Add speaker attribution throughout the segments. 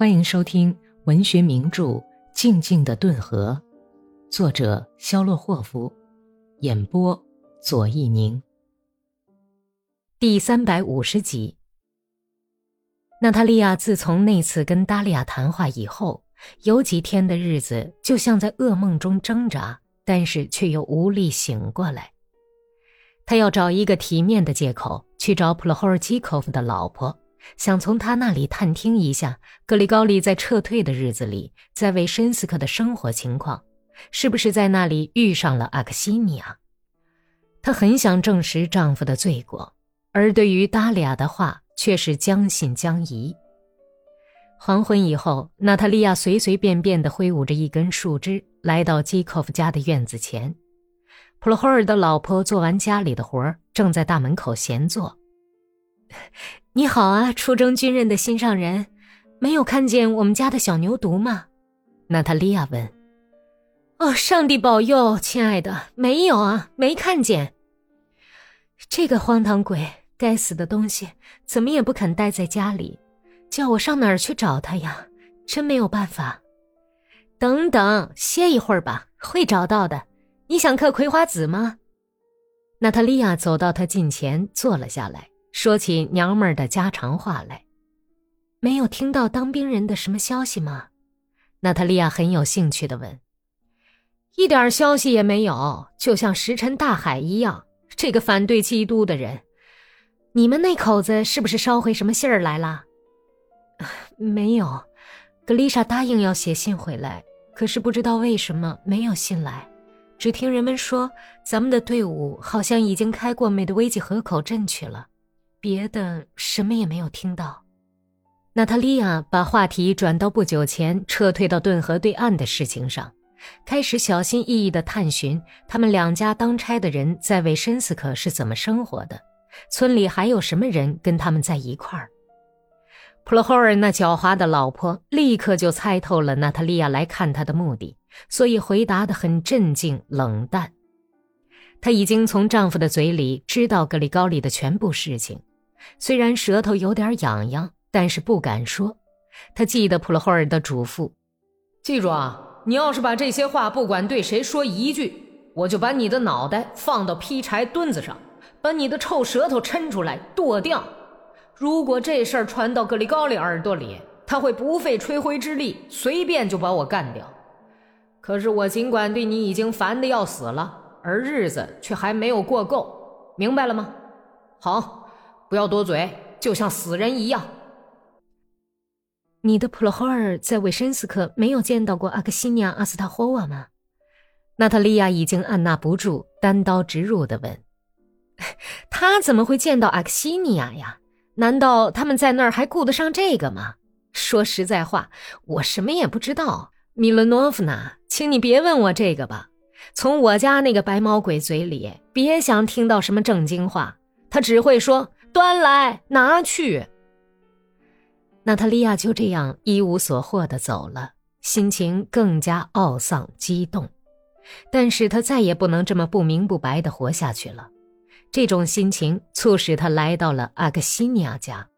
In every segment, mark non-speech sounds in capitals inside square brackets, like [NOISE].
Speaker 1: 欢迎收听文学名著《静静的顿河》，作者肖洛霍夫，演播左一宁。第三百五十集。娜塔莉亚自从那次跟达利亚谈话以后，有几天的日子就像在噩梦中挣扎，但是却又无力醒过来。她要找一个体面的借口去找普罗霍尔基科夫的老婆。想从他那里探听一下格里高利在撤退的日子里在维申斯克的生活情况，是不是在那里遇上了阿克西尼亚？她很想证实丈夫的罪过，而对于达利亚的话却是将信将疑。黄昏以后，娜塔莉亚随随便便地挥舞着一根树枝，来到基科夫家的院子前。普罗霍尔的老婆做完家里的活正在大门口闲坐。[LAUGHS] 你好啊，出征军人的心上人，没有看见我们家的小牛犊吗？娜塔莉亚问。哦，上帝保佑，亲爱的，没有啊，没看见。这个荒唐鬼，该死的东西，怎么也不肯待在家里，叫我上哪儿去找他呀？真没有办法。等等，歇一会儿吧，会找到的。你想嗑葵花籽吗？娜塔莉亚走到他近前，坐了下来。说起娘们儿的家常话来，没有听到当兵人的什么消息吗？娜塔莉亚很有兴趣的问。一点消息也没有，就像石沉大海一样。这个反对基督的人，你们那口子是不是捎回什么信儿来了？[LAUGHS] 没有，格丽莎答应要写信回来，可是不知道为什么没有信来。只听人们说，咱们的队伍好像已经开过美德维吉河口镇去了。别的什么也没有听到。娜塔莉亚把话题转到不久前撤退到顿河对岸的事情上，开始小心翼翼地探寻他们两家当差的人在维申斯克是怎么生活的，村里还有什么人跟他们在一块儿。普罗霍尔那狡猾的老婆立刻就猜透了娜塔莉亚来看他的目的，所以回答得很镇静冷淡。她已经从丈夫的嘴里知道格里高里的全部事情。虽然舌头有点痒痒，但是不敢说。他记得普罗霍尔的嘱咐：“
Speaker 2: 记住啊，你要是把这些话不管对谁说一句，我就把你的脑袋放到劈柴墩子上，把你的臭舌头抻出来剁掉。如果这事儿传到格里高利耳朵里，他会不费吹灰之力，随便就把我干掉。可是我尽管对你已经烦得要死了，而日子却还没有过够，明白了吗？好。”不要多嘴，就像死人一样。
Speaker 1: 你的普罗霍尔在韦申斯克没有见到过阿克西尼亚·阿斯塔霍瓦吗？娜塔莉亚已经按捺不住，单刀直入的问：“ [LAUGHS] 他怎么会见到阿克西尼亚呀？难道他们在那儿还顾得上这个吗？说实在话，我什么也不知道。米伦诺夫娜，请你别问我这个吧。从我家那个白毛鬼嘴里，别想听到什么正经话，他只会说。”端来拿去。娜塔莉亚就这样一无所获的走了，心情更加懊丧激动。但是她再也不能这么不明不白的活下去了。这种心情促使她来到了阿克西尼亚家。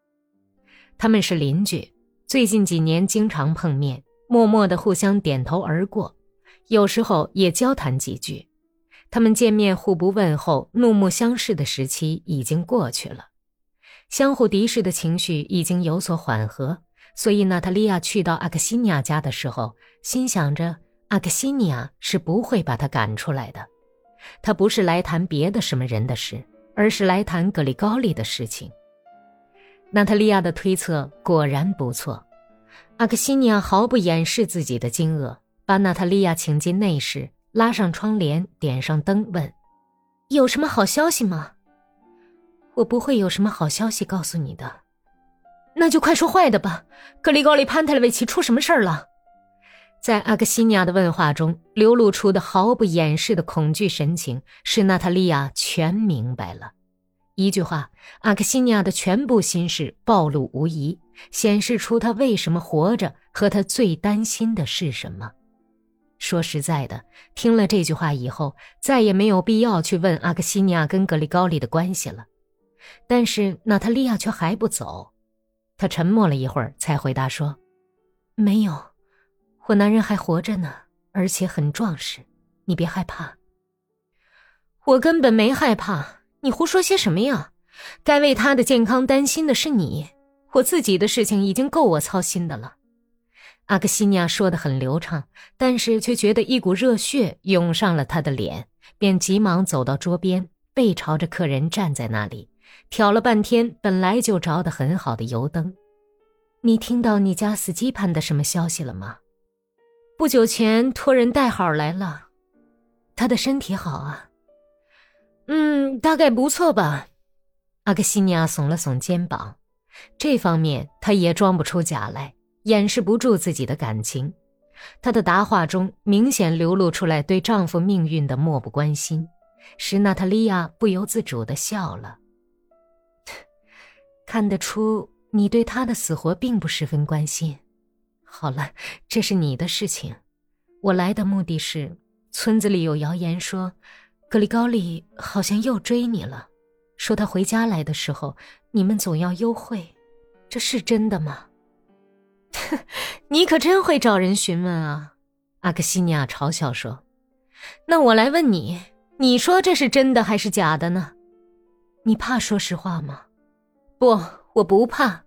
Speaker 1: 他们是邻居，最近几年经常碰面，默默的互相点头而过，有时候也交谈几句。他们见面互不问候、怒目相视的时期已经过去了。相互敌视的情绪已经有所缓和，所以娜塔莉亚去到阿克西尼亚家的时候，心想着阿克西尼亚是不会把她赶出来的。他不是来谈别的什么人的事，而是来谈格里高利的事情。娜塔莉亚的推测果然不错。阿克西尼亚毫不掩饰自己的惊愕，把娜塔莉亚请进内室，拉上窗帘，点上灯，问：“有什么好消息吗？”我不会有什么好消息告诉你的，那就快说坏的吧。格里高利·潘特勒维奇出什么事儿了？在阿克西尼亚的问话中流露出的毫不掩饰的恐惧神情，使娜塔莉亚全明白了。一句话，阿克西尼亚的全部心事暴露无遗，显示出他为什么活着和他最担心的是什么。说实在的，听了这句话以后，再也没有必要去问阿克西尼亚跟格里高利的关系了。但是娜塔莉亚却还不走，她沉默了一会儿，才回答说：“没有，我男人还活着呢，而且很壮实，你别害怕。
Speaker 2: 我根本没害怕，你胡说些什么呀？该为他的健康担心的是你，我自己的事情已经够我操心的了。阿克西尼亚说的很流畅，但是却觉得一股热血涌上了他的脸，便急忙走到桌边，背朝着客人站在那里，挑了半天本来就着得很好的油灯。你听到你家死基盘的什么消息了吗？不久前托人带好来了，他的身体好啊。嗯，大概不错吧。阿克西尼亚耸了耸肩膀，这方面他也装不出假来。掩饰不住自己的感情，她的答话中明显流露出来对丈夫命运的漠不关心，使娜塔莉亚不由自主的笑了。看得出你对他的死活并不十分关心。好了，这是你的事情。我来的目的是，村子里有谣言说，格里高利好像又追你了，说他回家来的时候，你们总要幽会，这是真的吗？[LAUGHS] 你可真会找人询问啊！阿克西尼亚嘲笑说：“那我来问你，你说这是真的还是假的呢？你怕说实话吗？不，我不怕。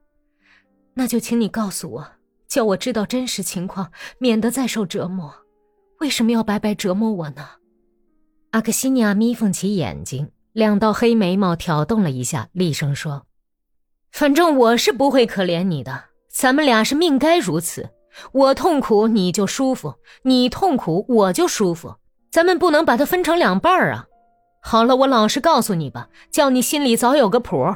Speaker 2: 那就请你告诉我，叫我知道真实情况，免得再受折磨。为什么要白白折磨我呢？”阿克西尼亚眯缝起眼睛，两道黑眉毛挑动了一下，厉声说：“反正我是不会可怜你的。”咱们俩是命该如此，我痛苦你就舒服，你痛苦我就舒服，咱们不能把它分成两半儿啊！好了，我老实告诉你吧，叫你心里早有个谱。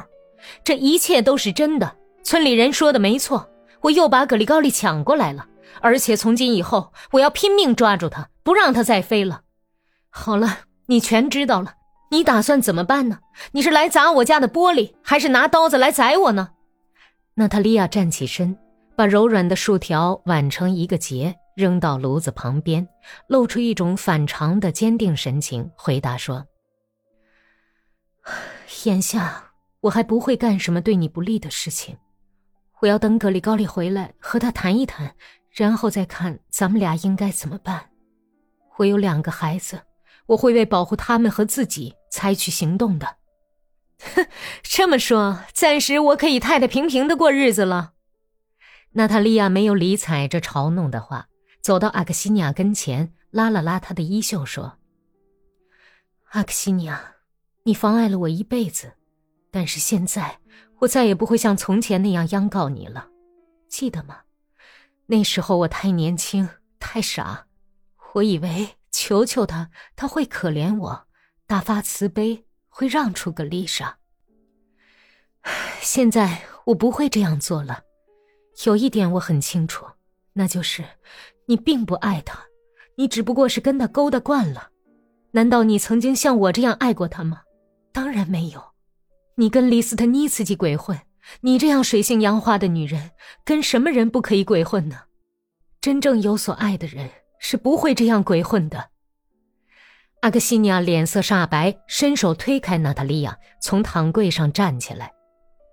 Speaker 2: 这一切都是真的，村里人说的没错，我又把格里高利抢过来了，而且从今以后我要拼命抓住他，不让他再飞了。好了，你全知道了，你打算怎么办呢？你是来砸我家的玻璃，还是拿刀子来宰我呢？娜塔莉亚站起身，把柔软的树条挽成一个结，扔到炉子旁边，露出一种反常的坚定神情，回答说：“ [SIGHS] 眼下我还不会干什么对你不利的事情，我要等格里高利回来和他谈一谈，然后再看咱们俩应该怎么办。我有两个孩子，我会为保护他们和自己采取行动的。”哼，这么说，暂时我可以太太平平的过日子了。娜塔莉亚没有理睬这嘲弄的话，走到阿克西尼亚跟前，拉了拉她的衣袖，说：“阿克西尼亚，你妨碍了我一辈子，但是现在我再也不会像从前那样央告你了，记得吗？那时候我太年轻，太傻，我以为求求他，他会可怜我，大发慈悲。”会让出个丽莎。[SIGHS] 现在我不会这样做了。有一点我很清楚，那就是你并不爱他，你只不过是跟他勾搭惯了。难道你曾经像我这样爱过他吗？当然没有。你跟李斯特尼茨基鬼混，你这样水性杨花的女人，跟什么人不可以鬼混呢？真正有所爱的人是不会这样鬼混的。阿克西尼亚脸色煞白，伸手推开娜塔莉亚，从躺柜上站起来。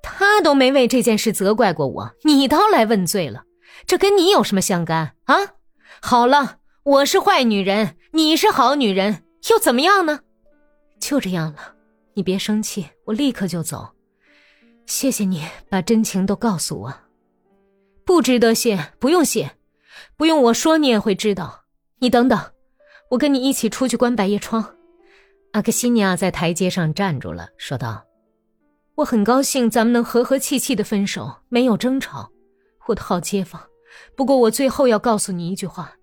Speaker 2: 他都没为这件事责怪过我，你倒来问罪了，这跟你有什么相干啊？好了，我是坏女人，你是好女人，又怎么样呢？就这样了，你别生气，我立刻就走。谢谢你把真情都告诉我，不值得谢，不用谢，不用我说你也会知道。你等等。我跟你一起出去关百叶窗。阿克西尼亚在台阶上站住了，说道：“我很高兴咱们能和和气气的分手，没有争吵，我的好街坊。不过我最后要告诉你一句话：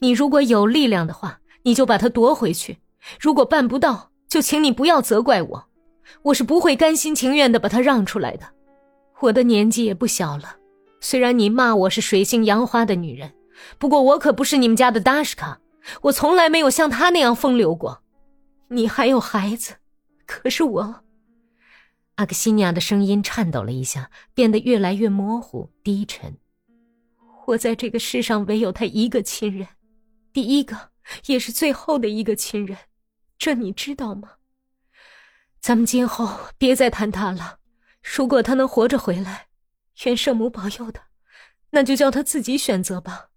Speaker 2: 你如果有力量的话，你就把它夺回去；如果办不到，就请你不要责怪我。我是不会甘心情愿的把他让出来的。我的年纪也不小了，虽然你骂我是水性杨花的女人，不过我可不是你们家的达什卡。”我从来没有像他那样风流过，你还有孩子，可是我。阿克西尼亚的声音颤抖了一下，变得越来越模糊、低沉。我在这个世上唯有他一个亲人，第一个也是最后的一个亲人，这你知道吗？咱们今后别再谈他了。如果他能活着回来，愿圣母保佑他，
Speaker 3: 那就叫他自己选择吧。